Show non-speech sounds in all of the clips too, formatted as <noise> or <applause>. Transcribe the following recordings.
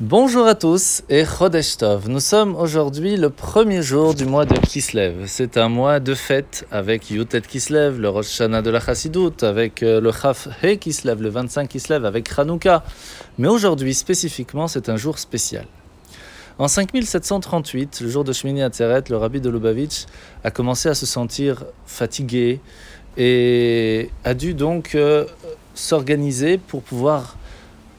Bonjour à tous et Chodesh Tov. Nous sommes aujourd'hui le premier jour du mois de Kislev. C'est un mois de fête avec Yutet Kislev, le Rosh Hashanah de la Chassidoute, avec euh, le Chaf He Kislev, le 25 Kislev, avec Hanouka. Mais aujourd'hui, spécifiquement, c'est un jour spécial. En 5738, le jour de Shmini Atzeret, le rabbi de Lubavitch a commencé à se sentir fatigué et a dû donc euh, s'organiser pour pouvoir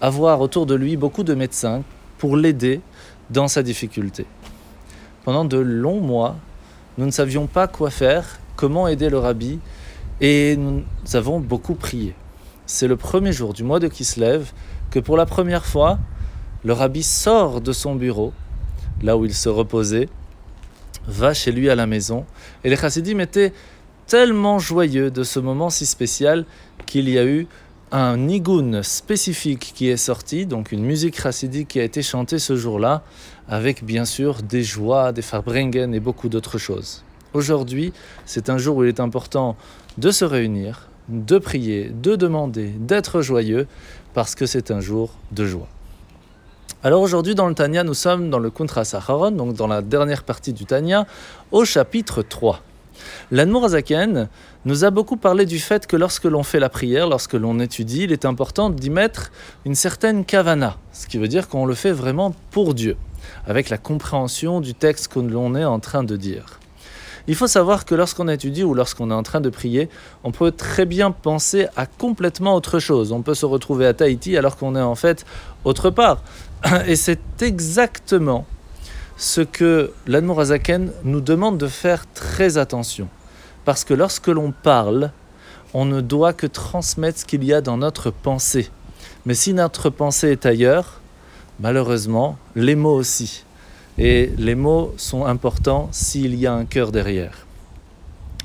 avoir autour de lui beaucoup de médecins pour l'aider dans sa difficulté. Pendant de longs mois, nous ne savions pas quoi faire, comment aider le rabbi, et nous avons beaucoup prié. C'est le premier jour du mois de Kislev que pour la première fois, le rabbi sort de son bureau, là où il se reposait, va chez lui à la maison, et les chassidim étaient tellement joyeux de ce moment si spécial qu'il y a eu un nigun spécifique qui est sorti, donc une musique chassidique qui a été chantée ce jour-là, avec bien sûr des joies, des farbrengen et beaucoup d'autres choses. Aujourd'hui, c'est un jour où il est important de se réunir, de prier, de demander, d'être joyeux, parce que c'est un jour de joie. Alors aujourd'hui dans le Tanya, nous sommes dans le Kuntra Saharon, donc dans la dernière partie du Tanya, au chapitre 3. L'Anmour Azaken nous a beaucoup parlé du fait que lorsque l'on fait la prière, lorsque l'on étudie, il est important d'y mettre une certaine kavana, ce qui veut dire qu'on le fait vraiment pour Dieu, avec la compréhension du texte que l'on est en train de dire. Il faut savoir que lorsqu'on étudie ou lorsqu'on est en train de prier, on peut très bien penser à complètement autre chose. On peut se retrouver à Tahiti alors qu'on est en fait autre part. Et c'est exactement ce que l'Admorazaken nous demande de faire très attention. Parce que lorsque l'on parle, on ne doit que transmettre ce qu'il y a dans notre pensée. Mais si notre pensée est ailleurs, malheureusement, les mots aussi. Et les mots sont importants s'il y a un cœur derrière.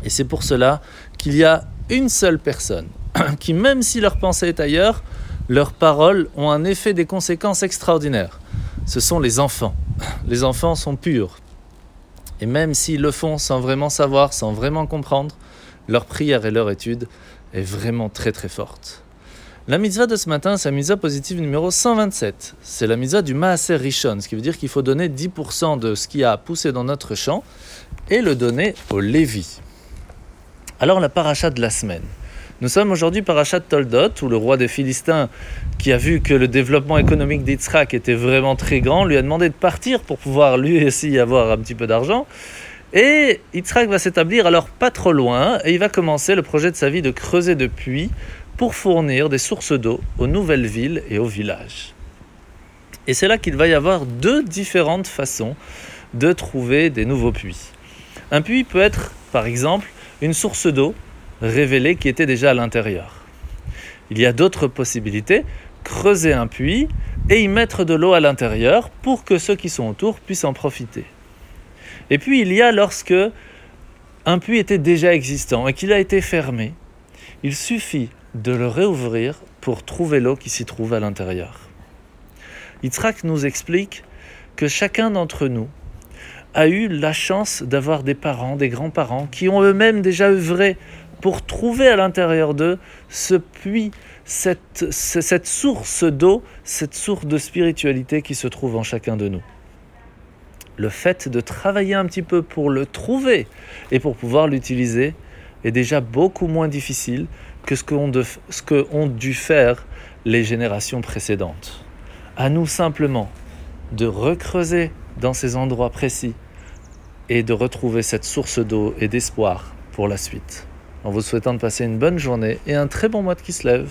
Et c'est pour cela qu'il y a une seule personne <clears throat> qui, même si leur pensée est ailleurs, leurs paroles ont un effet des conséquences extraordinaires. Ce sont les enfants les enfants sont purs. Et même s'ils le font sans vraiment savoir, sans vraiment comprendre, leur prière et leur étude est vraiment très très forte. La mitzvah de ce matin, c'est la mitzvah positive numéro 127. C'est la mitzvah du Maaser Rishon, ce qui veut dire qu'il faut donner 10% de ce qui a poussé dans notre champ et le donner au Lévi. Alors la paracha de la semaine. Nous sommes aujourd'hui parachat Toldot, où le roi des Philistins, qui a vu que le développement économique d'Yitzhak était vraiment très grand, lui a demandé de partir pour pouvoir lui aussi avoir un petit peu d'argent. Et Yitzhak va s'établir alors pas trop loin, et il va commencer le projet de sa vie de creuser de puits pour fournir des sources d'eau aux nouvelles villes et aux villages. Et c'est là qu'il va y avoir deux différentes façons de trouver des nouveaux puits. Un puits peut être, par exemple, une source d'eau révélé qui était déjà à l'intérieur. Il y a d'autres possibilités, creuser un puits et y mettre de l'eau à l'intérieur pour que ceux qui sont autour puissent en profiter. Et puis il y a lorsque un puits était déjà existant et qu'il a été fermé, il suffit de le réouvrir pour trouver l'eau qui s'y trouve à l'intérieur. Yitzhak nous explique que chacun d'entre nous a eu la chance d'avoir des parents, des grands-parents qui ont eux-mêmes déjà œuvré pour trouver à l'intérieur d'eux ce puits, cette, cette source d'eau, cette source de spiritualité qui se trouve en chacun de nous. Le fait de travailler un petit peu pour le trouver et pour pouvoir l'utiliser est déjà beaucoup moins difficile que ce qu'ont dû faire les générations précédentes. À nous simplement de recreuser dans ces endroits précis et de retrouver cette source d'eau et d'espoir pour la suite en vous souhaitant de passer une bonne journée et un très bon mois de qui se lève.